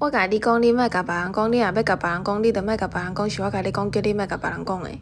我甲你讲，你莫甲别人讲，你若要甲别人讲，你着莫甲别人讲，是我甲你讲，叫你莫甲别人讲诶。